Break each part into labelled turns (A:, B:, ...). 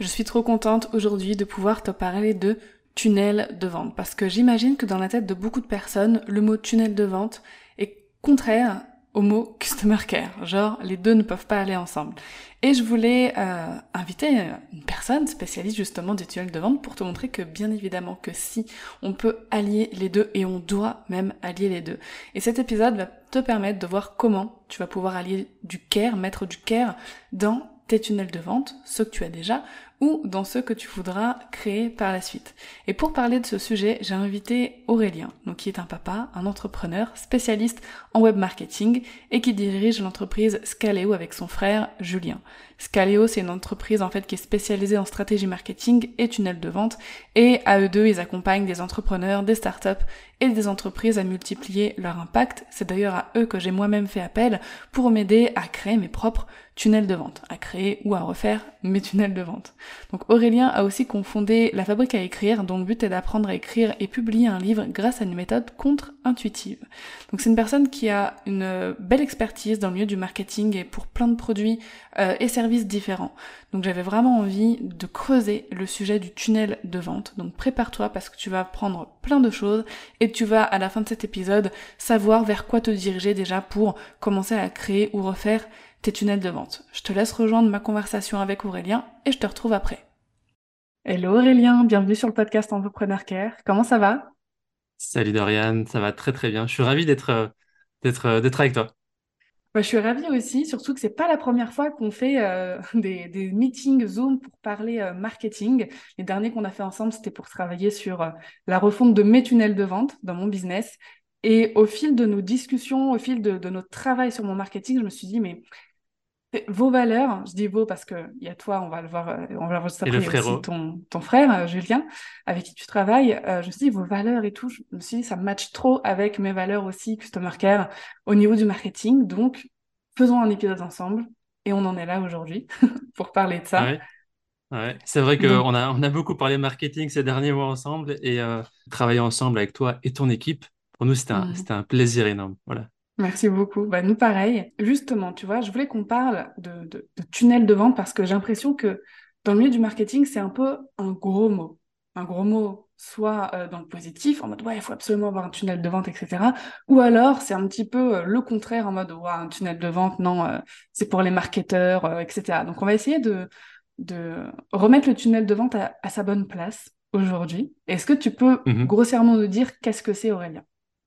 A: Je suis trop contente aujourd'hui de pouvoir te parler de tunnel de vente parce que j'imagine que dans la tête de beaucoup de personnes, le mot tunnel de vente est contraire au mot customer care. Genre, les deux ne peuvent pas aller ensemble. Et je voulais euh, inviter une personne spécialiste justement du tunnel de vente pour te montrer que bien évidemment que si on peut allier les deux et on doit même allier les deux. Et cet épisode va te permettre de voir comment tu vas pouvoir allier du care, mettre du care dans tes tunnels de vente, ceux que tu as déjà, ou dans ceux que tu voudras créer par la suite. Et pour parler de ce sujet, j'ai invité Aurélien, donc qui est un papa, un entrepreneur, spécialiste en web marketing et qui dirige l'entreprise Scaleo avec son frère Julien. Scaleo, c'est une entreprise en fait qui est spécialisée en stratégie marketing et tunnel de vente et à eux deux, ils accompagnent des entrepreneurs, des startups et des entreprises à multiplier leur impact. C'est d'ailleurs à eux que j'ai moi-même fait appel pour m'aider à créer mes propres tunnels de vente, à créer ou à refaire mes tunnels de vente. Donc Aurélien a aussi confondé La Fabrique à écrire, dont le but est d'apprendre à écrire et publier un livre grâce à une méthode contre-intuitive. Donc c'est une personne qui a une belle expertise dans le milieu du marketing et pour plein de produits euh, et services différents. Donc j'avais vraiment envie de creuser le sujet du tunnel de vente. Donc prépare-toi parce que tu vas apprendre plein de choses et tu vas à la fin de cet épisode savoir vers quoi te diriger déjà pour commencer à créer ou refaire tes tunnels de vente. Je te laisse rejoindre ma conversation avec Aurélien et je te retrouve après. Hello Aurélien, bienvenue sur le podcast Entrepreneur Care. Comment ça va?
B: Salut Dorian, ça va très très bien. Je suis ravi d'être euh, d'être euh, d'être avec toi.
A: Je suis ravie aussi, surtout que c'est pas la première fois qu'on fait euh, des, des, meetings Zoom pour parler marketing. Les derniers qu'on a fait ensemble, c'était pour travailler sur la refonte de mes tunnels de vente dans mon business. Et au fil de nos discussions, au fil de, de notre travail sur mon marketing, je me suis dit, mais vos valeurs, je dis vos parce que il y a toi, on va le voir, euh, on va le voir juste après, a aussi ton, ton frère, euh, Julien, avec qui tu travailles. Euh, je me suis dit, vos valeurs et tout, je me suis dit, ça match trop avec mes valeurs aussi, Customer Care, au niveau du marketing. Donc, faisons un épisode ensemble. Et on en est là aujourd'hui pour parler de ça.
B: Ouais. Ouais. C'est vrai qu'on a, on a beaucoup parlé marketing ces derniers mois ensemble et euh, travailler ensemble avec toi et ton équipe, pour nous, c'était un, mmh. c'était un plaisir énorme. Voilà.
A: Merci beaucoup. Bah, nous, pareil. Justement, tu vois, je voulais qu'on parle de, de, de, tunnel de vente parce que j'ai l'impression que dans le milieu du marketing, c'est un peu un gros mot. Un gros mot, soit euh, dans le positif, en mode, ouais, il faut absolument avoir un tunnel de vente, etc. Ou alors, c'est un petit peu euh, le contraire, en mode, ouais, un tunnel de vente, non, euh, c'est pour les marketeurs, etc. Donc, on va essayer de, de remettre le tunnel de vente à, à sa bonne place aujourd'hui. Est-ce que tu peux mm -hmm. grossièrement nous dire qu'est-ce que c'est, Aurélien?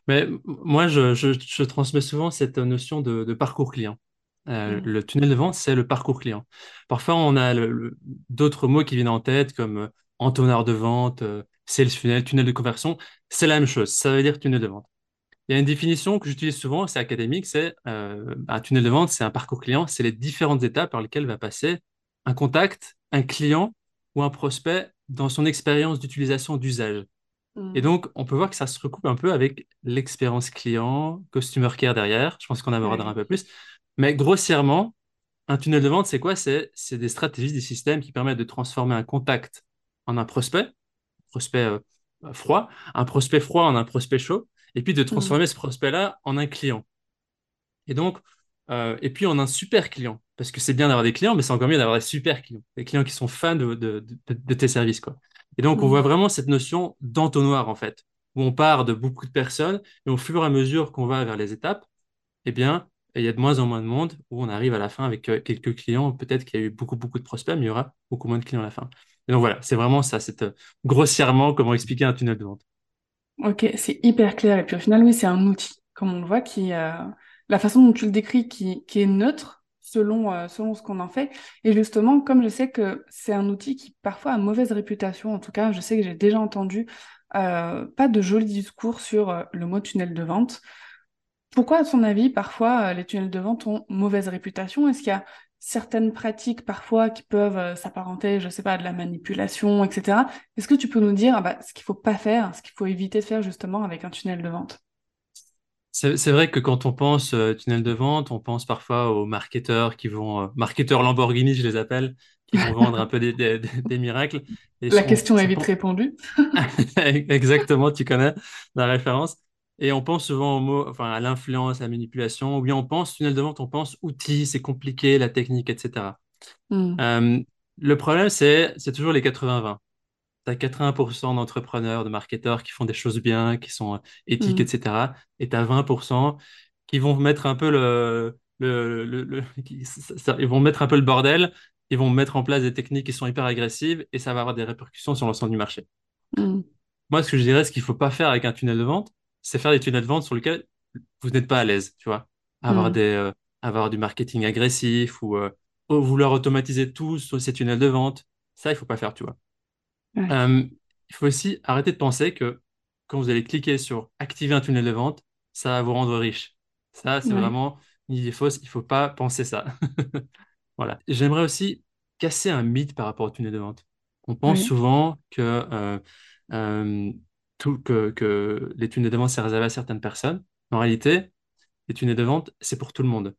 B: Mais moi, je, je, je, transmets souvent cette notion de, de parcours client. Euh, mmh. Le tunnel de vente, c'est le parcours client. Parfois, on a d'autres mots qui viennent en tête, comme euh, entonnoir de vente, euh, sales funnel, tunnel de conversion. C'est la même chose. Ça veut dire tunnel de vente. Il y a une définition que j'utilise souvent, c'est académique, c'est euh, un tunnel de vente, c'est un parcours client, c'est les différentes étapes par lesquelles va passer un contact, un client ou un prospect dans son expérience d'utilisation d'usage. Et mmh. donc, on peut voir que ça se recoupe un peu avec l'expérience client, customer care derrière. Je pense qu'on abordera un peu plus. Mais grossièrement, un tunnel de vente, c'est quoi? C'est des stratégies, des systèmes qui permettent de transformer un contact en un prospect, prospect euh, froid, un prospect froid en un prospect chaud, et puis de mmh. transformer ce prospect-là en un client. Et donc, euh, et puis en un super client. Parce que c'est bien d'avoir des clients, mais c'est encore mieux d'avoir des super clients. Des clients qui sont fans de, de, de, de tes services, quoi. Et donc, on voit mmh. vraiment cette notion d'entonnoir, en fait, où on part de beaucoup de personnes, et au fur et à mesure qu'on va vers les étapes, eh bien, il y a de moins en moins de monde, où on arrive à la fin avec euh, quelques clients, peut-être qu'il y a eu beaucoup, beaucoup de prospects, mais il y aura beaucoup moins de clients à la fin. Et donc voilà, c'est vraiment ça, c'est euh, grossièrement comment expliquer un tunnel de vente.
A: Ok, c'est hyper clair. Et puis au final, oui, c'est un outil, comme on le voit, qui, euh, la façon dont tu le décris, qui, qui est neutre, selon, euh, selon ce qu'on en fait. Et justement, comme je sais que c'est un outil qui parfois a mauvaise réputation, en tout cas, je sais que j'ai déjà entendu euh, pas de jolis discours sur euh, le mot tunnel de vente. pourquoi, à ton avis, parfois, les tunnels de vente ont mauvaise réputation? Est-ce qu'il y a certaines pratiques parfois qui peuvent s'apparenter, je sais pas, à de la manipulation, etc. Est-ce que tu peux nous dire ah bah, ce qu'il faut pas faire, ce qu'il faut éviter de faire justement avec un tunnel de vente?
B: C'est vrai que quand on pense euh, tunnel de vente, on pense parfois aux marketeurs qui vont, euh, marketeurs Lamborghini, je les appelle, qui vont vendre un peu des, des, des miracles.
A: Et La question est vite répondue.
B: Exactement, tu connais la référence. Et on pense souvent au mot, enfin, à l'influence, à la manipulation, ou bien on pense tunnel de vente, on pense outils, c'est compliqué, la technique, etc. Hmm. Euh, le problème, c'est c'est toujours les 80-20. Tu as 80% d'entrepreneurs, de marketeurs qui font des choses bien, qui sont éthiques, etc. Hmm. Et tu as 20% qui vont mettre un peu le, le, le, ils vont mettre un peu le bordel, ils vont mettre en place des techniques qui sont hyper agressives et ça va avoir des répercussions sur l'ensemble du marché. Hmm. Moi, ce que je dirais, ce qu'il ne faut pas faire avec un tunnel de vente, c'est faire des tunnels de vente sur lesquels vous n'êtes pas à l'aise, tu vois. Avoir, hmm. des, euh, avoir du marketing agressif ou euh, vouloir automatiser tout sur ces tunnels de vente. Ça, il faut pas faire, tu vois. Euh, il faut aussi arrêter de penser que quand vous allez cliquer sur activer un tunnel de vente, ça va vous rendre riche. Ça, c'est vraiment une idée fausse. Il faut pas penser ça. voilà. J'aimerais aussi casser un mythe par rapport au tunnel de vente. On pense souvent que que, les tunnels de vente, c'est réservé à certaines personnes. En réalité, les tunnels de vente, c'est pour tout le monde.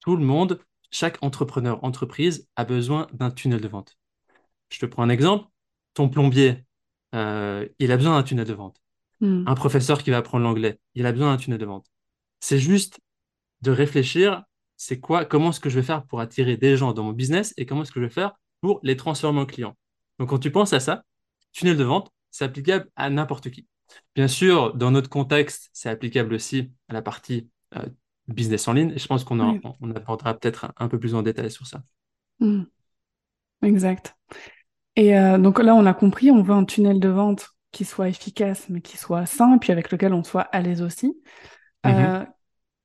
B: Tout le monde, chaque entrepreneur, entreprise a besoin d'un tunnel de vente. Je te prends un exemple. Ton plombier, euh, il a besoin d'un tunnel de vente. Hmm. Un professeur qui va apprendre l'anglais, il a besoin d'un tunnel de vente. C'est juste de réfléchir, c'est quoi, comment est-ce que je vais faire pour attirer des gens dans mon business et comment est-ce que je vais faire pour les transformer en clients. Donc, quand tu penses à ça, tunnel de vente, c'est applicable à n'importe qui. Bien sûr, dans notre contexte, c'est applicable aussi à la partie euh, business en ligne. Et je pense qu'on on abordera peut-être un, peu plus en détail sur ça.
A: Hmm. Exact. Et euh, donc là, on a compris, on veut un tunnel de vente qui soit efficace, mais qui soit sain, et puis avec lequel on soit à l'aise aussi. Euh, mm-hmm.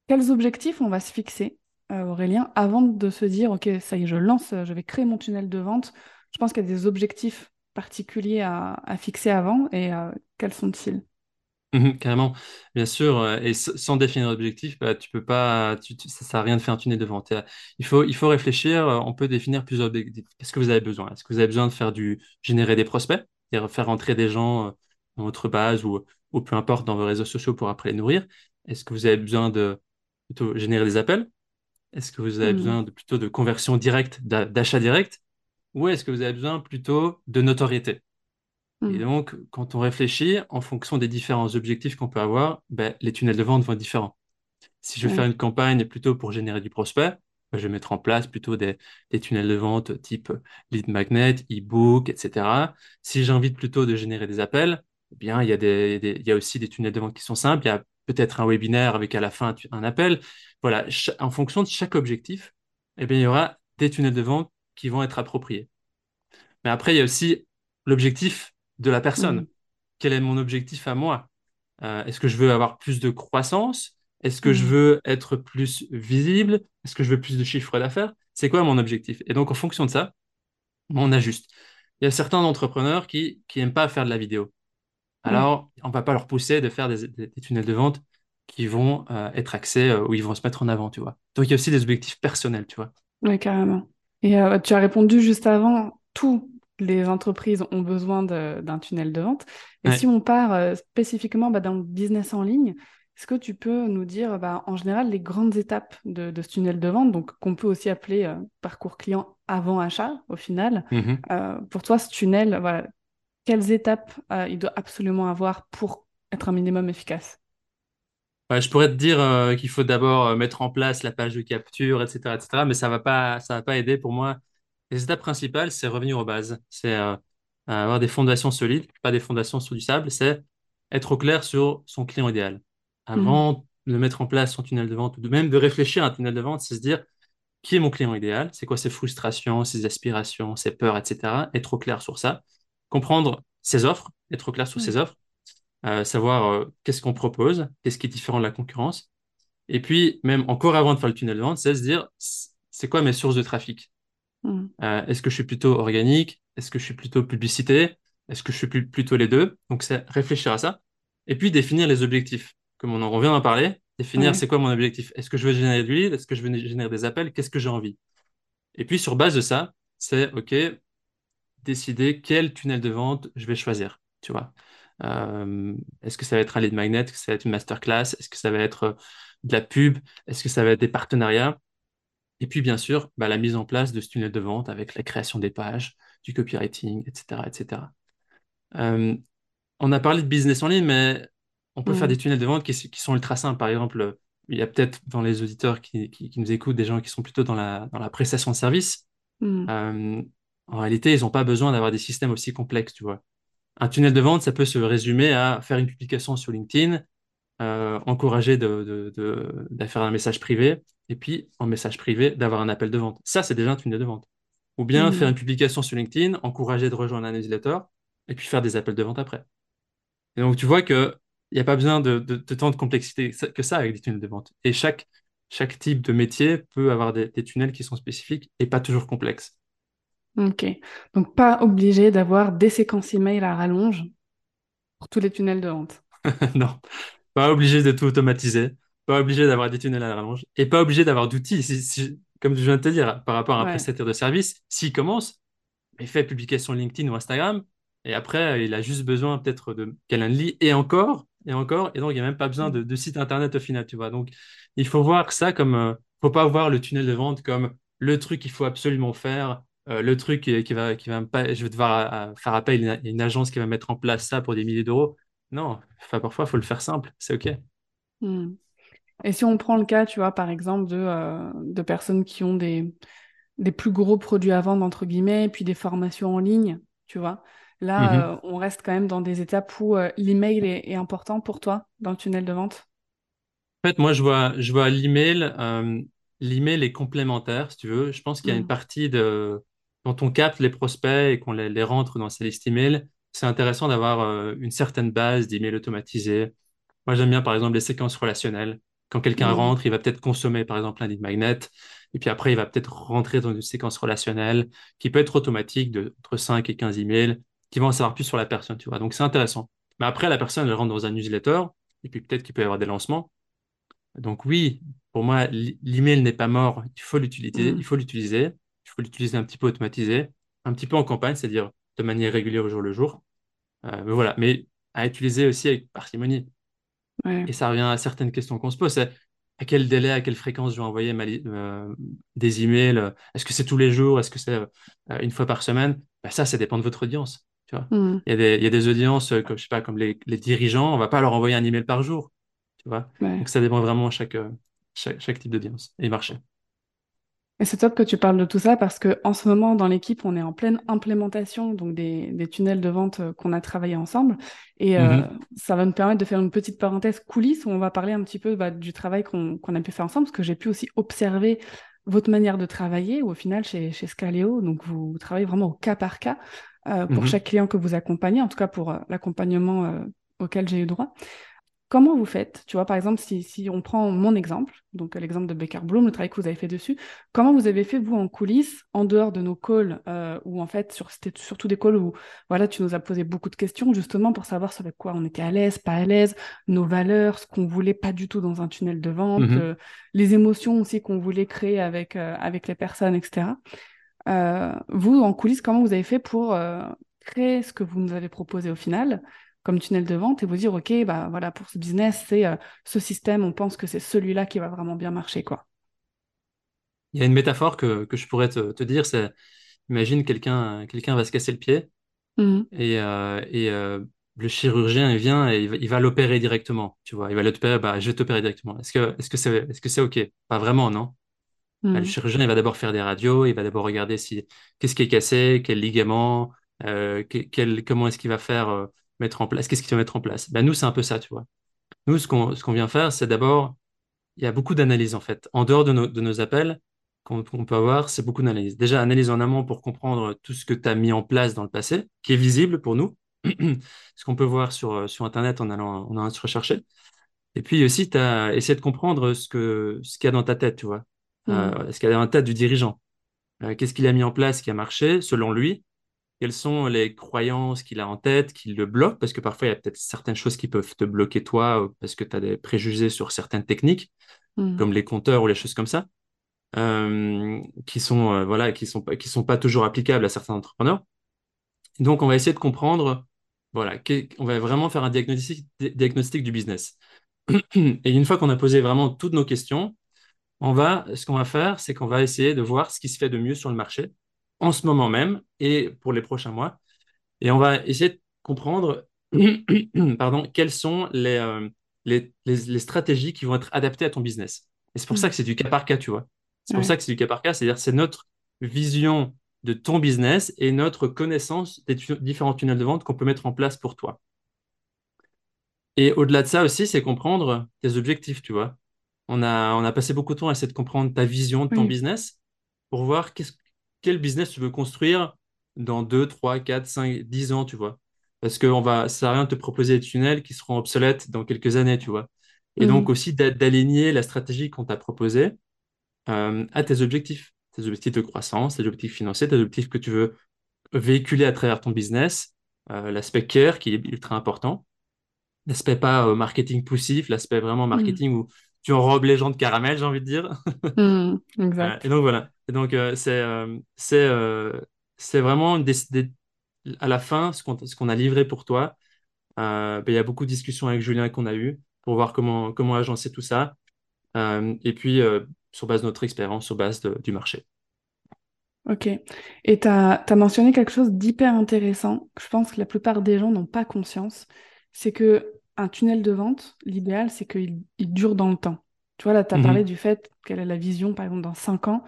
A: quels objectifs on va se fixer, Aurélien, avant de se dire, OK, ça y est, je lance, je vais créer mon tunnel de vente. Je pense qu'il y a des objectifs particuliers à, fixer avant et euh, quels sont-ils?
B: Mhm, Carrément, bien sûr. Et sans définir d'objectif, bah, tu peux pas, ça ne sert à rien de faire un tunnel de vente. Il faut, il faut réfléchir. Euh, on peut définir plusieurs objectifs. Qu'est-ce que vous avez besoin? Est-ce que vous avez besoin de faire du générer des prospects, et faire rentrer des gens dans votre base ou, ou peu importe dans vos réseaux sociaux pour après les nourrir? Est-ce que vous avez besoin de plutôt générer des appels? Est-ce que vous avez hmm. besoin de plutôt de conversion directe, d'achat direct? Ou est-ce que vous avez besoin plutôt de notoriété? Et hmm. donc, quand on réfléchit, en fonction des différents objectifs qu'on peut avoir, ben, les tunnels de vente vont être différents. Si je veux faire une campagne plutôt pour générer du prospect, ben, je vais mettre en place plutôt des, tunnels de vente type lead magnet, e-book, etc. Si j'ai envie plutôt de générer des appels, eh bien, il y, a il y a aussi des tunnels de vente qui sont simples. Il y a peut-être un webinaire avec à la fin un appel. Voilà, en fonction de chaque objectif, eh bien, il y aura des tunnels de vente qui vont être appropriés. Mais après, il y a aussi l'objectif de la personne. Mm. Quel est mon objectif à moi? Euh, Est-ce que je veux avoir plus de croissance? Est-ce que je mm. veux être plus visible? Est-ce que je veux plus de chiffre d'affaires? C'est quoi mon objectif? Et donc, en fonction de ça, on ajuste. Il y a certains entrepreneurs qui n'aiment pas faire de la vidéo. Mm. Alors, on ne va pas leur pousser de faire des, tunnels de vente qui vont euh, être axés, euh, où ils vont se mettre en avant, tu vois. Donc, il y a aussi des objectifs personnels, tu vois.
A: Oui, carrément. Et euh, tu as répondu juste avant, toutes les entreprises ont besoin d'un tunnel de vente. Et si on part euh, spécifiquement bah, dans le business en ligne, est-ce que tu peux nous dire, bah, en général, les grandes étapes de, ce tunnel de vente, donc qu'on peut aussi appeler euh, parcours client avant achat, au final. Mm-hmm. pour toi, ce tunnel, voilà, quelles étapes il doit absolument avoir pour être un minimum efficace?
B: Je pourrais te dire euh, qu'il faut d'abord euh, mettre en place la page de capture, etc., etc., mais ça va pas, ça va pas aider pour moi. Les étapes principales, c'est revenir aux bases, c'est euh, avoir des fondations solides, pas des fondations sur du sable, c'est être au clair sur son client idéal. Avant mmh. de mettre en place son tunnel de vente ou même de réfléchir à un tunnel de vente, c'est se dire qui est mon client idéal, c'est quoi ses frustrations, ses aspirations, ses peurs, etc. Être au clair sur ça, comprendre ses offres, être au clair sur ses offres savoir euh, qu'est-ce qu'on propose, qu'est-ce qui est différent de la concurrence. Et puis, même encore avant de faire le tunnel de vente, c'est se dire, c'est quoi mes sources de trafic? Hmm. euh, Est-ce que je suis plutôt organique? Est-ce que je suis plutôt publicité? Est-ce que je suis plutôt les deux? Donc, c'est réfléchir à ça. Et puis, définir les objectifs. Comme on en revient à parler, Définir c'est quoi mon objectif? Est-ce que je veux générer du lead Est-ce que je veux générer des appels? Qu'est-ce que j'ai envie? Et puis sur base de ça, c'est OK, décider quel tunnel de vente je vais choisir. Tu vois. Euh, Est-ce que ça va être un lead magnet? Est-ce que ça va être une masterclass? Est-ce que ça va être euh, de la pub? Est-ce que ça va être des partenariats? Et puis bien sûr, bah, la mise en place de ce tunnel de vente avec la création des pages, du copywriting, etc. etc. Euh, on a parlé de business en ligne, mais on peut faire mm. des tunnels de vente qui, sont ultra simples. Par exemple, il y a peut-être dans les auditeurs qui, nous écoutent des gens qui sont plutôt dans la, dans la prestation de service. Mm. en réalité, ils n'ont pas besoin d'avoir des systèmes aussi complexes, tu vois. Un tunnel de vente, ça peut se résumer à faire une publication sur LinkedIn, euh, encourager de, faire un message privé, et puis en message privé, d'avoir un appel de vente. Ça, c'est déjà un tunnel de vente. Ou bien mmh. faire une publication sur LinkedIn, encourager de rejoindre un newsletter, et puis faire des appels de vente après. Et donc, tu vois qu'il n'y a pas besoin de, tant de complexité que ça avec des tunnels de vente. Et chaque, chaque type de métier peut avoir des tunnels qui sont spécifiques et pas toujours complexes.
A: Ok. Donc, pas obligé d'avoir des séquences email à rallonge pour tous les tunnels de vente.
B: non, pas obligé de tout automatiser, pas obligé d'avoir des tunnels à rallonge et pas obligé d'avoir d'outils. comme je viens de te dire, par rapport à un prestataire de service, s'il commence, il fait publication LinkedIn ou Instagram et après, il a juste besoin peut-être de Calendly et encore, et encore, et donc il n'y a même pas besoin de, site internet au final, tu vois. Donc, il faut voir ça comme, ne euh, faut pas voir le tunnel de vente comme le truc qu'il faut absolument faire euh, le truc qui va, qui va pas, je vais devoir euh, faire appel à une, agence qui va mettre en place ça pour des milliers d'euros. Non, enfin, parfois, il faut le faire simple, c'est OK.
A: Hmm. Et si on prend le cas, tu vois, par exemple, de, euh, de personnes qui ont des, des plus gros produits à vendre, entre guillemets, puis des formations en ligne, tu vois, là, mm-hmm. on reste quand même dans des étapes où l'email est, est, important pour toi dans le tunnel de vente?
B: En fait, moi, je vois, je vois l'email, l'email est complémentaire, si tu veux. Je pense qu'il y a une hmm. partie de quand on capte les prospects et qu'on les, rentre dans ces listes email, c'est intéressant d'avoir euh, une certaine base d'emails automatisés. Moi, j'aime bien, par exemple, les séquences relationnelles. Quand quelqu'un mmh. rentre, il va peut-être consommer, par exemple, un lead magnet, et puis après, il va peut-être rentrer dans une séquence relationnelle qui peut être automatique de entre 5 et 15 emails qui vont en savoir plus sur la personne, tu vois. Donc, c'est intéressant. Mais après, la personne, elle rentre dans un newsletter, et puis peut-être qu'il peut y avoir des lancements. Donc, oui, pour moi, l'email n'est pas mort. Il faut l'utiliser. Mmh. Il faut l'utiliser il faut l'utiliser un petit peu automatisé, un petit peu en campagne, c'est-à-dire de manière régulière au jour le jour. Euh, mais voilà, mais à utiliser aussi avec parcimonie. Et ça revient à certaines questions qu'on se pose. C'est à quel délai, à quelle fréquence je vais envoyer euh, des emails? Est-ce que c'est tous les jours? Est-ce que c'est euh, une fois par semaine? Bah, Ça, ça dépend de votre audience. Tu vois mmh. il, y a des, il, y a des, audiences, comme, je sais pas, comme les, dirigeants, on va pas leur envoyer un email par jour. Tu vois Donc ça dépend vraiment chaque, chaque, chaque type d'audience et marché.
A: Et c'est top que tu parles de tout ça parce que en ce moment dans l'équipe on est en pleine implémentation donc des, des tunnels de vente euh, qu'on a travaillé ensemble et euh, mm-hmm. ça va nous permettre de faire une petite parenthèse coulisses où on va parler un petit peu bah, du travail qu'on a pu faire ensemble parce que j'ai pu aussi observer votre manière de travailler au final chez, chez Scaleo donc vous, travaillez vraiment au cas par cas euh, pour mm-hmm. chaque client que vous accompagnez en tout cas pour l'accompagnement auquel j'ai eu droit Comment vous faites Tu vois, par exemple, si, si on prend mon exemple, donc l'exemple de Becker Bloom, le travail que vous avez fait dessus, comment vous avez fait, vous, en coulisses, en dehors de nos calls, euh, ou en fait, sur, c'était surtout des calls où voilà, tu nous as posé beaucoup de questions, justement, pour savoir sur quoi on était à l'aise, pas à l'aise, nos valeurs, ce qu'on voulait pas du tout dans un tunnel de vente, mm-hmm. euh, les émotions aussi qu'on voulait créer avec, euh, avec les personnes, etc. Euh, vous, en coulisses, comment vous avez fait pour créer ce que vous nous avez proposé au final comme tunnel de vente et vous dire, OK, bah voilà, pour ce business, c'est euh, ce système, on pense que c'est celui-là qui va vraiment bien marcher, quoi.
B: Il y a une métaphore que, que je pourrais te, te dire, c'est, imagine quelqu'un quelqu'un va se casser le pied mmh. et, euh, et euh, le chirurgien, il vient et il va, l'opérer directement, tu vois, il va l'opérer, bah, je vais t'opérer directement. Est-ce que est-ce que c'est est-ce que c'est OK? Pas vraiment, non? Bah, Le mmh. chirurgien, il va d'abord faire des radios, il va d'abord regarder si qu'est-ce qui est cassé, quel ligament, quel, comment est-ce qu'il va faire mettre en place Qu'est-ce qu'il va mettre en place? Ben, Nous, c'est un peu ça, tu vois. Nous, ce qu'on ce qu'on vient faire, c'est d'abord, il y a beaucoup d'analyses, en fait. En dehors de nos, de nos appels, qu'on peut avoir, c'est beaucoup d'analyses. Déjà, analyse en amont pour comprendre tout ce que tu as mis en place dans le passé, qui est visible pour nous, ce qu'on peut voir sur, sur Internet en allant, en allant se rechercher. Et puis aussi, tu as essayé de comprendre ce que ce qu'il y a dans ta tête, tu vois. Euh, mmh. ce qu'il y a dans la tête du dirigeant. Euh, qu'est-ce qu'il a mis en place qui a marché, selon lui, quelles sont les croyances qu'il a en tête, qui le bloquent, parce que parfois il y a peut-être certaines choses qui peuvent te bloquer toi, euh, parce que tu as des préjugés sur certaines techniques,
A: Mm.
B: comme les compteurs ou les choses comme ça, euh, qui sont, euh, voilà, qui sont, pas- qui sont pas toujours applicables à certains entrepreneurs. Donc, on va essayer de comprendre, voilà, on va vraiment faire un diagnostic, diagnostic du business. Et une fois qu'on a posé vraiment toutes nos questions, on va, ce qu'on va faire, c'est qu'on va essayer de voir ce qui se fait de mieux sur le marché en ce moment même et pour les prochains mois. Et on va essayer de comprendre, pardon, quelles sont les, euh, les, les, les stratégies qui vont être adaptées à ton business. Et c'est pour ça
A: Mm.
B: que c'est du cas par cas, tu vois. C'est pour
A: Ouais.
B: ça que c'est du cas par cas, c'est-à-dire c'est notre vision de ton business et notre connaissance des tu- différents tunnels de vente qu'on peut mettre en place pour toi. Et au-delà de ça aussi, c'est comprendre tes objectifs, tu vois. On a, on a passé beaucoup de temps à essayer de comprendre ta vision de ton
A: Oui.
B: business pour voir qu'est-ce, quel business tu veux construire dans 2, 3, 4, 5, 10 ans, tu vois. Parce que on va, ça sert à rien de te proposer des tunnels qui seront obsolètes dans quelques années, tu vois. Et donc
A: Mm.
B: aussi d'a- d'aligner la stratégie qu'on t'a proposée euh, à tes objectifs, tes objectifs de croissance, tes objectifs financiers, tes objectifs que tu veux véhiculer à travers ton business, euh, l'aspect care qui est ultra important, l'aspect pas euh, marketing poussif, l'aspect vraiment
A: Mm.
B: marketing où tu enrobes les gens de caramel, j'ai envie de dire.
A: Mm.
B: Euh, et donc voilà. Et donc euh, c'est euh, c'est c'est vraiment des, des- à la fin ce qu'on ce qu'on a livré pour toi. euh, ben, il y a beaucoup de discussions avec Julien qu'on a eues pour voir comment comment agencer tout ça. Euh, et puis euh, sur base de notre expérience, sur base de- du marché.
A: Ok. Et tu as, mentionné quelque chose d'hyper intéressant, que je pense que la plupart des gens n'ont pas conscience, c'est que un tunnel de vente, l'idéal, c'est qu'il il dure dans le temps. Tu vois, là, tu as parlé
B: Mhm.
A: du fait quelle est la vision, par exemple, dans 5 ans.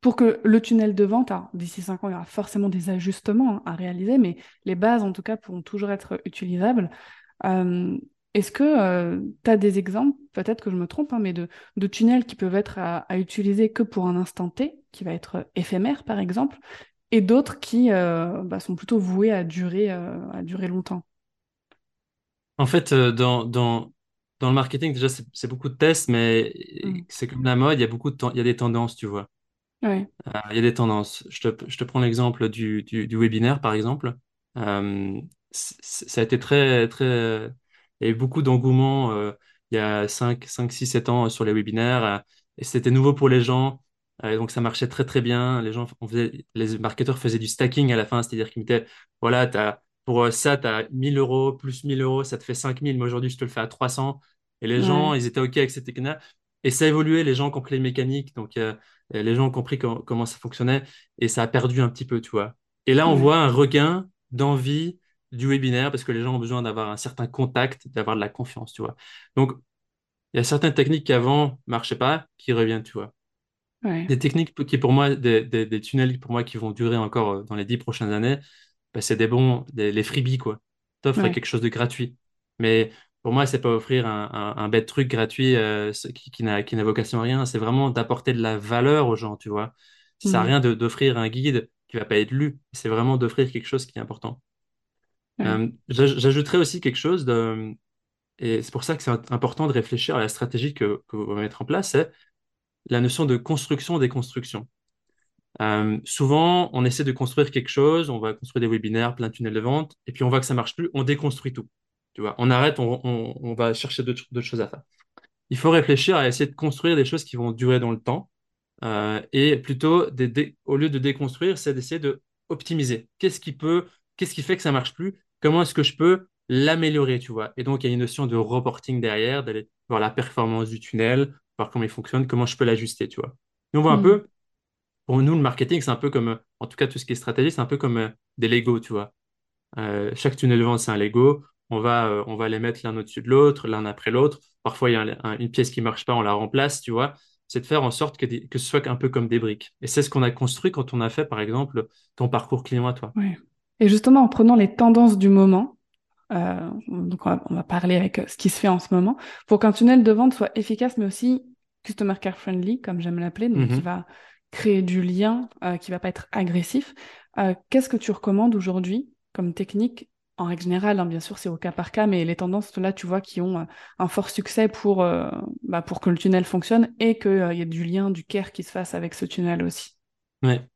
A: Pour que le tunnel de vente, d'ici 5 ans, il y aura forcément des ajustements hein, à réaliser, mais les bases, en tout cas, pourront toujours être utilisables. Euh, est-ce que tu as des exemples, peut-être que je me trompe, hein, mais de, de tunnels qui peuvent être à, à utiliser que pour un instant T, qui va être éphémère par exemple, et d'autres qui euh, bah, sont plutôt voués à durer, euh, à durer longtemps?
B: En fait, euh, dans, dans, dans le marketing, déjà, c'est beaucoup de tests, mais
A: Mm.
B: c'est comme la mode, il y a beaucoup de il y a des tendances, tu vois.
A: Ouais,
B: Euh, il y a des tendances. Je te, je te prends l'exemple du, du, du webinaire, par exemple. Euh, ça a été très, très... Il y a eu beaucoup d'engouement euh, il y a 5 5, 6, 7 ans sur les webinaires. et c'était nouveau pour les gens. et donc, ça marchait très, très bien. Les gens, on faisait, les marketeurs faisaient du stacking à la fin, c'est-à-dire qu'ils mettaient, voilà, t'as, pour euh, ça, tu as 1000 euros, plus 1000 euros, ça te fait 5000. Mais aujourd'hui, je te le fais à 300. Et les gens, ils étaient OK avec cette technique Et ça a évolué, les gens ont compris les mécaniques. Donc, euh, les gens ont compris com- comment ça fonctionnait et ça a perdu un petit peu, tu vois. Et là, on
A: ouais,
B: voit un regain d'envie du webinaire parce que les gens ont besoin d'avoir un certain contact, d'avoir de la confiance, tu vois. Donc, il y a certaines techniques qui avant marchaient pas, qui reviennent, tu vois.
A: ouais.
B: Des techniques qui, pour moi, des, des, des tunnels pour moi qui vont durer encore euh, dans les dix prochaines années, bah, c'est des bons, des, les freebies, quoi. T'offres
A: ouais.
B: quelque chose de gratuit. Mais pour moi, c'est pas offrir un, un, un bête truc gratuit euh, qui, qui n'a vocation à rien. C'est vraiment d'apporter de la valeur aux gens, tu vois. Ça sert à
A: Mm.
B: rien d'offrir un guide qui va pas être lu. C'est vraiment d'offrir quelque chose qui est important.
A: Ouais.
B: Euh, j'aj- j'ajouterais aussi quelque chose de, et c'est pour ça que c'est important de réfléchir à la stratégie que, que vous mettre en place, c'est la notion de construction-déconstruction. Euh, souvent, on essaie de construire quelque chose, on va construire des webinaires, plein de tunnels de vente, et puis on voit que ça marche plus, on déconstruit tout. Tu vois, on arrête, on, on- on va chercher d'autres choses à faire. Il faut réfléchir à essayer de construire des choses qui vont durer dans le temps, euh, et plutôt, des au lieu de déconstruire, c'est d'essayer de optimiser. Qu'est-ce qui peut, qu'est-ce qui fait que ça marche plus? Comment est-ce que je peux l'améliorer, tu vois? Et donc, il y a une notion de reporting derrière, d'aller voir la performance du tunnel, voir comment il fonctionne, comment je peux l'ajuster, tu vois? Et on voit un
A: Mm.
B: peu pour nous, le marketing, c'est un peu comme, en tout cas, tout ce qui est stratégie, c'est un peu comme euh, des Lego, tu vois. Euh, chaque tunnel de vente, c'est un Lego. On va, euh, on va les mettre l'un au-dessus de l'autre, l'un après l'autre. Parfois, il y a un- un- une pièce qui marche pas, on la remplace, tu vois. C'est de faire en sorte que, des- que ce soit un peu comme des briques. Et c'est ce qu'on a construit quand on a fait, par exemple, ton parcours client à toi.
A: Et justement, en prenant les tendances du moment, euh, donc on va, on va parler avec ce qui se fait en ce moment, pour qu'un tunnel de vente soit efficace, mais aussi customer care friendly, comme j'aime l'appeler, donc qui
B: Mhm.
A: va créer du lien, euh, qui va pas être agressif. Euh, qu'est-ce que tu recommandes aujourd'hui comme technique? En règle générale, hein, bien sûr, c'est au cas par cas, mais les tendances là, tu vois, qui ont euh, un fort succès pour, euh, bah, pour que le tunnel fonctionne et qu'il y ait du lien, du care qui se fasse avec ce tunnel aussi.
B: Ouais.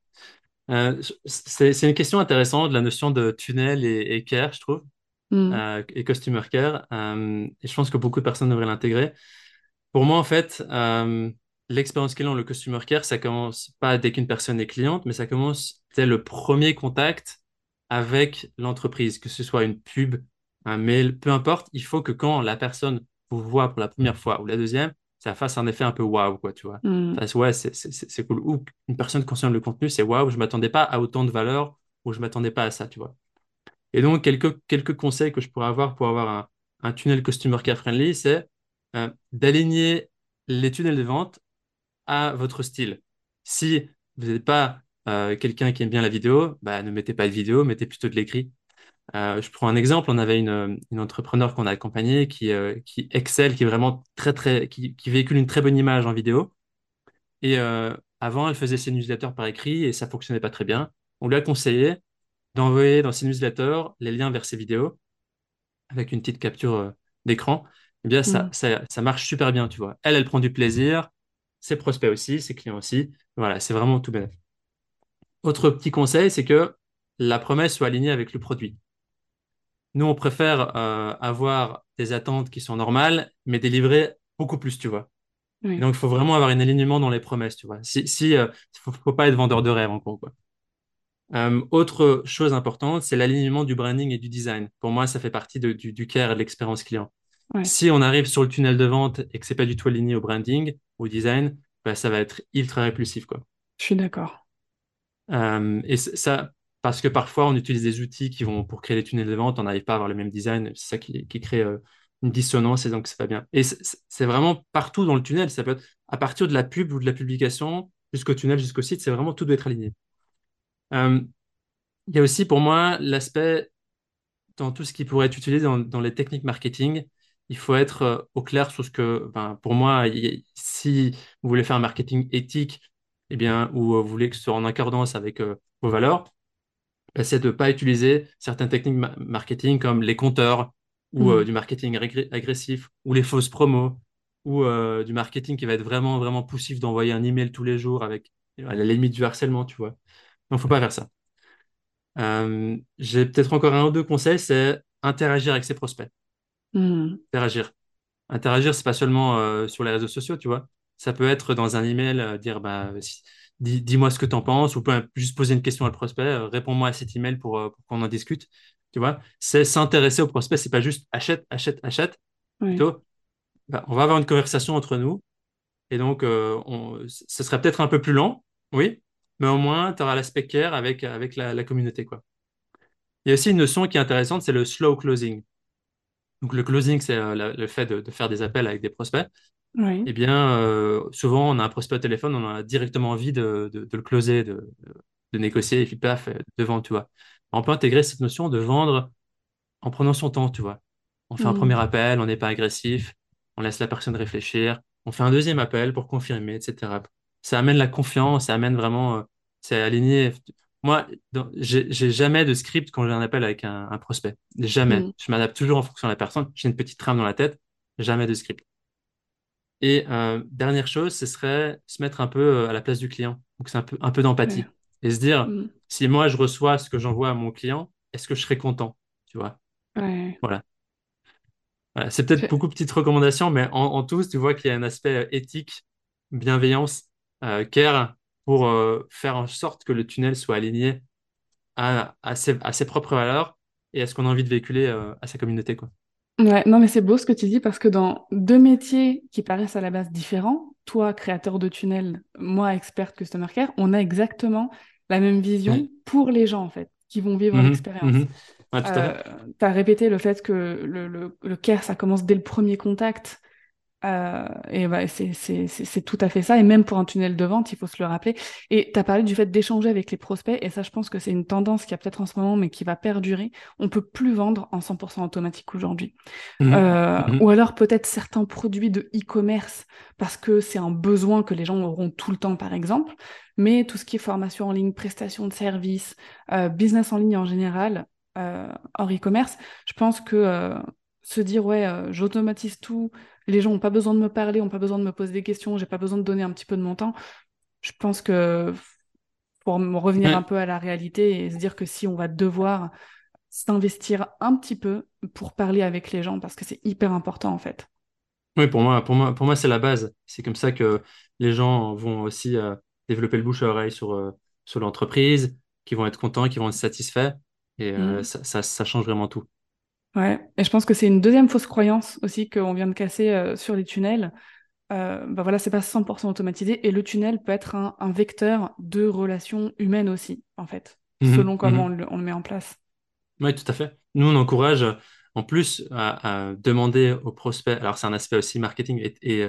B: C'est une question intéressante, la notion de tunnel et, et care, je trouve,
A: Hmm.
B: et customer care. Et je pense que beaucoup de personnes devraient l'intégrer. Pour moi, en fait, l'expérience client, le customer care, ça commence pas dès qu'une personne est cliente, mais ça commence dès le premier contact avec l'entreprise, que ce soit une pub, un mail, peu importe. Il faut que quand la personne vous voit pour la première fois ou la deuxième, ça fasse un effet un peu waouh, quoi, tu vois. Parce, ouais, c'est cool. Ou une personne consomme le contenu, c'est waouh, je m'attendais pas à autant de valeur ou je m'attendais pas à ça, tu vois. Et donc, quelques, quelques conseils que je pourrais avoir pour avoir un, un tunnel Customer Care Friendly, c'est euh, d'aligner les tunnels de vente à votre style. Si vous n'êtes pas euh, quelqu'un qui aime bien la vidéo, bah, ne mettez pas de vidéo, mettez plutôt de l'écrit. Euh, je prends un exemple, on avait une, une entrepreneur qu'on a accompagnée qui, euh, qui excelle, qui est vraiment très, très, qui, qui véhicule une très bonne image en vidéo. Et euh, avant, elle faisait ses newsletters par écrit et ça fonctionnait pas très bien. On lui a conseillé d'envoyer dans ses newsletters les liens vers ses vidéos avec une petite capture euh, d'écran, eh bien, ça,
A: Hmm.
B: ça, ça marche super bien, tu vois. Elle, elle prend du plaisir, ses prospects aussi, ses clients aussi. Voilà, c'est vraiment tout bénef. Autre petit conseil, c'est que la promesse soit alignée avec le produit. Nous, on préfère euh, avoir des attentes qui sont normales, mais délivrer beaucoup plus, tu vois.
A: Oui.
B: donc, il faut vraiment avoir un alignement dans les promesses, tu vois. Si, si, euh, faut, faut pas être vendeur de rêve, en gros, quoi. Euh, autre chose importante, c'est l'alignement du branding et du design. Pour moi, ça fait partie de- du, du care et de l'expérience client.
A: Ouais.
B: Si on arrive sur le tunnel de vente et que c'est pas du tout aligné au branding, au design, bah, ça va être ultra répulsif, quoi.
A: Je suis d'accord.
B: Euh, et ça, parce que parfois on utilise des outils qui vont pour créer les tunnels de vente, on n'arrive pas à avoir le même design, c'est ça qui, qui crée euh, une dissonance et donc c'est pas bien. Et c'est c'est vraiment partout dans le tunnel, ça peut être à partir de la pub ou de la publication jusqu'au tunnel, jusqu'au site, c'est vraiment tout doit être aligné. Euh, il y a aussi pour moi l'aspect dans tout ce qui pourrait être utilisé dans, dans les techniques marketing, il faut être euh, au clair sur ce que, ben, pour moi, si vous voulez faire un marketing éthique, eh bien, ou euh, vous voulez que ce soit en accordance avec euh, vos valeurs, ben, c'est de ne pas utiliser certaines techniques ma- marketing comme les compteurs ou euh,
A: Hmm.
B: du marketing agressif ou les fausses promos ou euh, du marketing qui va être vraiment, vraiment poussif d'envoyer un email tous les jours avec à la limite du harcèlement, tu vois. Donc, faut pas faire ça. J'ai peut-être encore un ou deux conseils, c'est interagir avec ses prospects.
A: Hmm.
B: Interagir. Interagir, c'est pas seulement euh, sur les réseaux sociaux, tu vois. Ça peut être dans un email, euh, dire bah, si- dis, dis-moi ce que tu en penses, ou peut juste poser une question à le prospect, euh, réponds-moi à cet email pour, pour qu'on en discute. Tu vois, c'est s'intéresser au prospect, c'est pas juste achète, achète, achète.
A: Oui.
B: Plutôt, bah, on va avoir une conversation entre nous, et donc on, ce serait peut-être un peu plus lent, oui, mais au moins tu auras l'aspect care avec, avec la, la communauté, quoi. Il y a aussi une notion qui est intéressante, c'est le slow closing. Donc le closing, c'est euh, le fait de, de faire des appels avec des prospects.
A: Oui.
B: Eh bien, euh, souvent, on a un prospect au téléphone, on a directement envie de, de- de le closer, de, négocier, et puis paf, euh, de vendre, tu vois. On peut intégrer cette notion de vendre en prenant son temps, tu vois. On fait un
A: Hmm.
B: premier appel, on n'est pas agressif, on laisse la personne réfléchir, on fait un deuxième appel pour confirmer, etc. Ça amène la confiance, ça amène vraiment, c'est aligné. Moi, j'ai jamais de script quand j'ai un appel avec un, un prospect. Jamais.
A: Hmm.
B: Je m'adapte toujours en fonction de la personne. J'ai une petite trame dans la tête, jamais de script. Et euh, dernière chose, ce serait se mettre un peu euh, à la place du client. Donc, c'est un peu, un peu
A: Ouais.
B: d'empathie. Et se dire,
A: Hmm.
B: si moi, je reçois ce que j'envoie à mon client, est-ce que je serais content? Tu vois?
A: Ouais.
B: Voilà. Voilà. C'est peut-être
A: Je-
B: beaucoup de petites recommandations, mais en, en tous, tu vois qu'il y a un aspect euh, éthique, bienveillance, euh, care pour euh, faire en sorte que le tunnel soit aligné à, à ses, à ses propres valeurs et à ce qu'on a envie de véhiculer euh, à sa communauté, quoi.
A: Ouais, non, mais c'est beau ce que tu dis parce que dans deux métiers qui paraissent à la base différents, toi, créateur de tunnel, moi, expert customer care, on a exactement la même vision
B: Ouais.
A: pour les gens, en fait, qui vont vivre l'expérience.
B: mhm. Ouais, tout à
A: Euh, tu as répété le fait que le, le, le care, ça commence dès le premier contact. Euh, et bah, c'est c'est- c'est- c'est tout à fait ça. Et même pour un tunnel de vente, il faut se le rappeler. Et tu as parlé du fait d'échanger avec les prospects. Et ça, je pense que c'est une tendance qui a peut-être en ce moment, mais qui va perdurer. On peut plus vendre en 100% automatique aujourd'hui.
B: Mhm,
A: Euh,
B: mhm.
A: ou alors peut-être certains produits de e-commerce parce que c'est un besoin que les gens auront tout le temps, par exemple. Mais tout ce qui est formation en ligne, prestation de services, euh, business en ligne en général, euh, hors e-commerce, je pense que euh, se dire ouais, euh, j'automatise tout, les gens n'ont pas besoin de me parler, n'ont pas besoin de me poser des questions, j'ai pas besoin de donner un petit peu de mon temps. Je pense que pour revenir un peu à la réalité et se dire que si on va devoir s'investir un petit peu pour parler avec les gens, parce que c'est hyper important en fait.
B: Oui, pour moi, pour moi, pour moi c'est la base. C'est comme ça que les gens vont aussi euh, développer le bouche à oreille sur, euh, sur l'entreprise, qui vont être contents, qui vont être satisfaits. Et euh, mm. ça, ça, change vraiment tout.
A: Ouais, et je pense que c'est une deuxième fausse croyance aussi qu'on vient de casser sur les tunnels. bah voilà, c'est pas 100% automatisé et le tunnel peut être un, vecteur de relations humaines aussi, en fait, mm-hmm. selon comment mm-hmm. on, le, met en place.
B: Oui, tout à fait. Nous, on encourage en plus à, demander aux prospects, alors c'est un aspect aussi marketing et,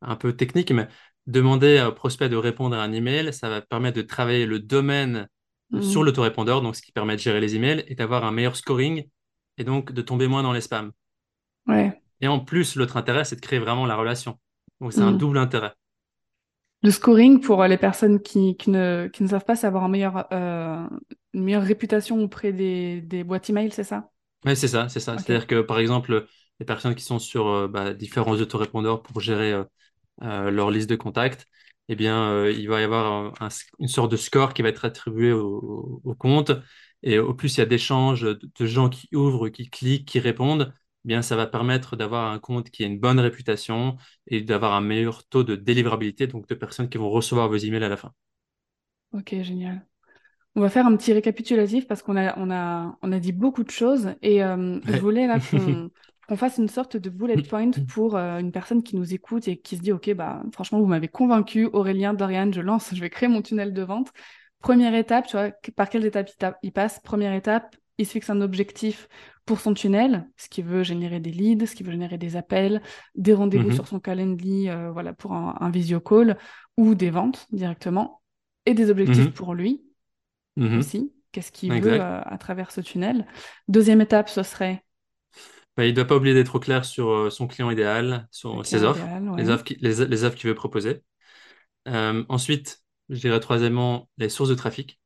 B: un peu technique, mais demander aux prospects de répondre à un email, ça va permettre de travailler le domaine mm. sur l'autorépondeur, donc ce qui permet de gérer les emails et d'avoir un meilleur scoring et donc de tomber moins dans les spams.
A: Ouais.
B: Et en plus, l'autre intérêt, c'est de créer vraiment la relation. Donc c'est un mm. double intérêt.
A: Le scoring, pour les personnes qui, ne, qui ne savent pas, c'est avoir un meilleur, euh, une meilleure réputation auprès des, des boîtes email, c'est ça?
B: Oui, c'est ça, c'est ça. C'est-à-dire que, par exemple, les personnes qui sont sur euh, bah, différents autorépondeurs pour gérer euh, leur liste de contacts, eh bien, il va y avoir une sorte de score qui va être attribué au, au compte. Et au plus il y a d'échanges de gens qui ouvrent, qui cliquent, qui répondent, eh bien ça va permettre d'avoir un compte qui a une bonne réputation et d'avoir un meilleur taux de délivrabilité, donc de personnes qui vont recevoir vos emails à la fin.
A: Ok, génial. On va faire un petit récapitulatif parce qu'on a, on a, on a dit beaucoup de choses et euh, je voulais là qu'on fasse une sorte de bullet point pour euh, une personne qui nous écoute et qui se dit ok bah franchement vous m'avez convaincu Aurélien Dorian je lance je vais créer mon tunnel de vente Première étape, tu vois, par quelle étape il, passe Première étape, il se fixe un objectif pour son tunnel, ce qui veut générer des leads, ce qui veut générer des appels, des rendez-vous mhm. sur son calendrier, euh, voilà, pour un, visio call ou des ventes directement, et des objectifs mhm. pour lui mhm. aussi. Qu'est-ce qu'il veut euh, à travers ce tunnel Deuxième étape, ce serait
B: bah, il ne doit pas oublier d'être au clair sur euh, son client idéal, sur ses offres, les offres qu'il veut proposer. ensuite, je dirais troisièmement, les sources de trafic.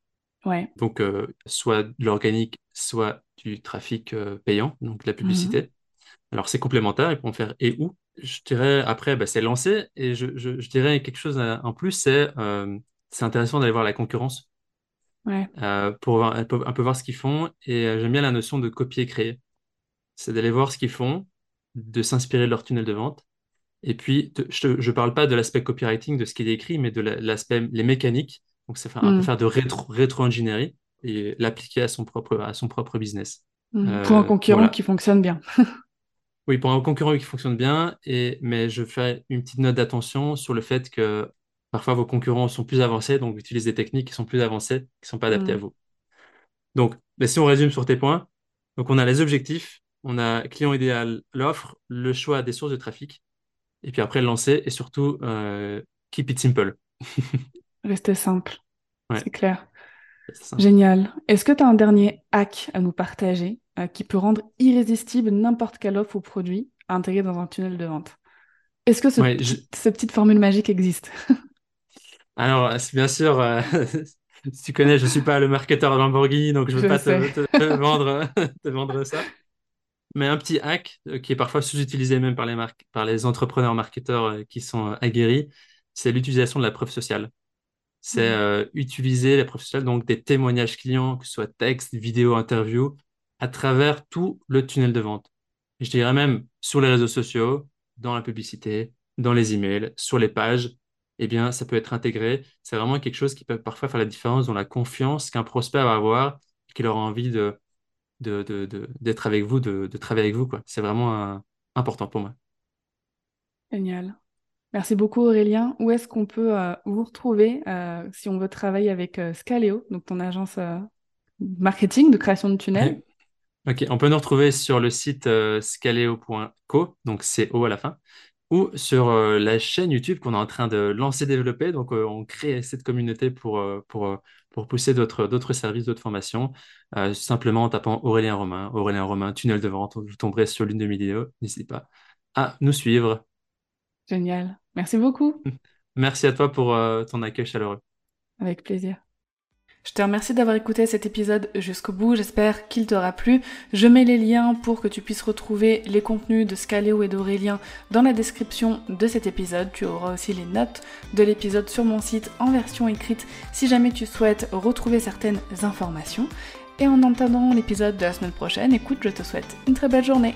A: Ouais.
B: Donc, euh, soit de l'organique, soit du trafic euh, payant, donc la publicité. Mhm. Alors, c'est complémentaire, ils pourront faire et où. Je dirais, après, bah, c'est lancé. Et je, je, dirais quelque chose en plus, c'est euh, c'est intéressant d'aller voir la concurrence.
A: Ouais.
B: pour un peu, un peu voir ce qu'ils font. Et j'aime bien la notion de copier-créer. C'est d'aller voir ce qu'ils font, de s'inspirer de leur tunnel de vente et puis, je ne parle pas de l'aspect copywriting, de ce qui est écrit, mais de l'aspect, les mécaniques. Donc, c'est un peu mm. faire de rétro-ingénierie et l'appliquer à son propre, à son propre business.
A: Mm. Euh, pour un concurrent qui fonctionne bien.
B: oui, pour un concurrent qui fonctionne bien, et, mais je fais une petite note d'attention sur le fait que parfois vos concurrents sont plus avancés, donc utilisent des techniques qui sont plus avancées, qui ne sont pas adaptées à mm. vous. Donc, mais si on résume sur tes points, donc on a les objectifs, on a client idéal, l'offre, le choix des sources de trafic, et puis après le lancer et surtout euh, keep it simple.
A: Rester simple, c'est clair. Génial. Est-ce que tu as un dernier hack à nous partager euh, qui peut rendre irrésistible n'importe quelle offre ou produit à intégrer dans un tunnel de vente? Est-ce que ce, cette petite formule magique existe?
B: Alors, bien sûr, euh, si tu connais, je ne suis pas le marketeur de Lamborghini, donc je ne veux pas te, vendre, te vendre ça. Mais un petit hack euh, qui est parfois sous-utilisé même par les, marques, par les entrepreneurs marketeurs euh, qui sont euh, aguerris, c'est l'utilisation de la preuve sociale. C'est utiliser la preuve sociale, donc des témoignages clients, que ce soit texte, vidéo, interview, à travers tout le tunnel de vente. je dirais même sur les réseaux sociaux, dans la publicité, dans les emails, sur les pages, eh bien, ça peut être intégré. C'est vraiment quelque chose qui peut parfois faire la différence dans la confiance qu'un prospect va avoir et qu'il aura envie de, d'être avec vous, de, travailler avec vous. Quoi. C'est vraiment euh, important pour moi.
A: Génial. Merci beaucoup Aurélien. Où est-ce qu'on peut euh, vous retrouver euh, si on veut travailler avec Scaleo, donc ton agence marketing de création de tunnels?
B: Ok, on peut nous retrouver sur le site scaleo.co, donc c'est O à la fin, ou sur la chaîne YouTube qu'on est en train de lancer, développer. Donc, on crée cette communauté pour, pour pour pousser d'autres services, d'autres formations, euh, simplement en tapant Aurélien Romain, Aurélien Romain, tunnel de vente, vous tomberez sur l'une de mes vidéos. N'hésitez pas à nous suivre.
A: Génial. Merci beaucoup.
B: Merci à toi pour euh, ton accueil chaleureux.
A: Avec plaisir. Je te remercie d'avoir écouté cet épisode jusqu'au bout, j'espère qu'il t'aura plu. Je mets les liens pour que tu puisses retrouver les contenus de Scaleo et d'Aurélien dans la description de cet épisode. Tu auras aussi les notes de l'épisode sur mon site en version écrite si jamais tu souhaites retrouver certaines informations. Et en entendant l'épisode de la semaine prochaine, écoute, je te souhaite une très belle journée.